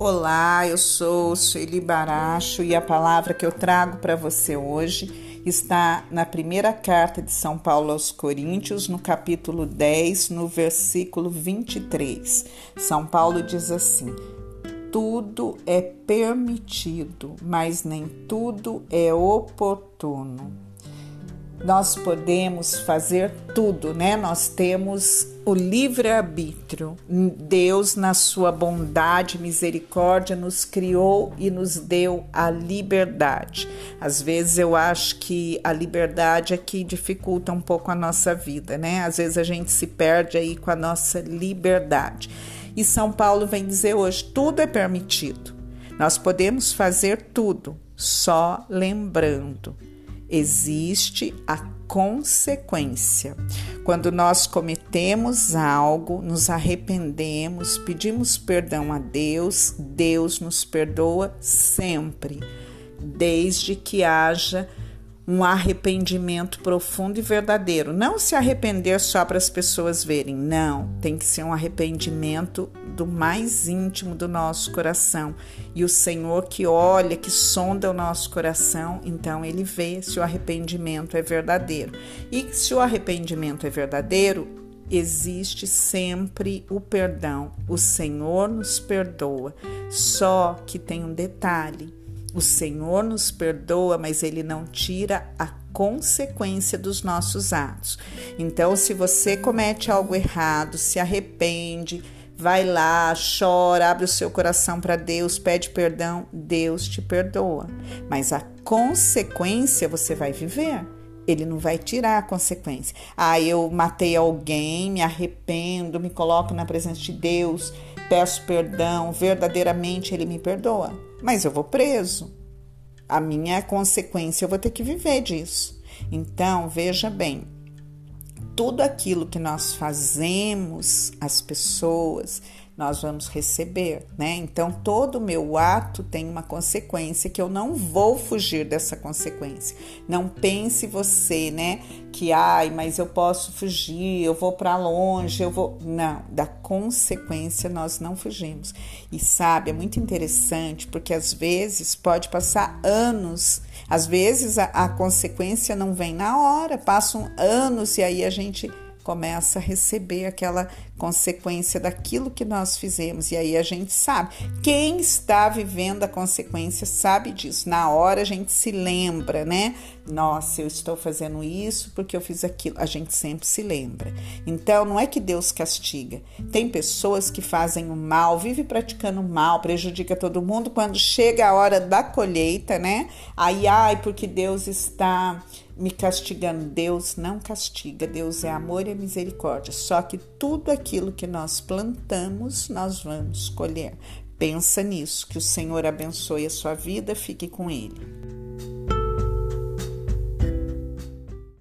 Olá, eu sou Sueli Baracho e a palavra que eu trago para você hoje está na primeira carta de São Paulo aos Coríntios, no capítulo 10, no versículo 23. São Paulo diz assim: Tudo é permitido, mas nem tudo é oportuno nós podemos fazer tudo, né? Nós temos o livre-arbítrio. Deus, na sua bondade misericórdia, nos criou e nos deu a liberdade. Às vezes eu acho que a liberdade é que dificulta um pouco a nossa vida, né? Às vezes a gente se perde aí com a nossa liberdade. E São Paulo vem dizer hoje: tudo é permitido. Nós podemos fazer tudo, só lembrando existe a consequência. Quando nós cometemos algo, nos arrependemos, pedimos perdão a Deus, Deus nos perdoa sempre, desde que haja um arrependimento profundo e verdadeiro. Não se arrepender só para as pessoas verem, não. Tem que ser um arrependimento do mais íntimo do nosso coração. E o Senhor que olha, que sonda o nosso coração, então ele vê se o arrependimento é verdadeiro. E se o arrependimento é verdadeiro, existe sempre o perdão. O Senhor nos perdoa. Só que tem um detalhe o Senhor nos perdoa, mas Ele não tira a consequência dos nossos atos. Então, se você comete algo errado, se arrepende, vai lá, chora, abre o seu coração para Deus, pede perdão, Deus te perdoa. Mas a consequência você vai viver. Ele não vai tirar a consequência. Ah, eu matei alguém, me arrependo, me coloco na presença de Deus, peço perdão, verdadeiramente ele me perdoa. Mas eu vou preso. A minha consequência, eu vou ter que viver disso. Então, veja bem, tudo aquilo que nós fazemos, as pessoas, nós vamos receber, né? Então todo meu ato tem uma consequência que eu não vou fugir dessa consequência. Não pense você, né, que ai, mas eu posso fugir, eu vou para longe, eu vou, não, da consequência nós não fugimos. E sabe, é muito interessante porque às vezes pode passar anos, às vezes a, a consequência não vem na hora, passam anos e aí a gente começa a receber aquela consequência daquilo que nós fizemos. E aí a gente sabe. Quem está vivendo a consequência sabe disso. Na hora a gente se lembra, né? Nossa, eu estou fazendo isso porque eu fiz aquilo. A gente sempre se lembra. Então, não é que Deus castiga. Tem pessoas que fazem o mal, vive praticando o mal, prejudica todo mundo. Quando chega a hora da colheita, né? Aí, ai, porque Deus está me castigando. Deus não castiga, Deus é amor e misericórdia. Só que tudo aquilo que nós plantamos, nós vamos colher. Pensa nisso, que o Senhor abençoe a sua vida, fique com Ele.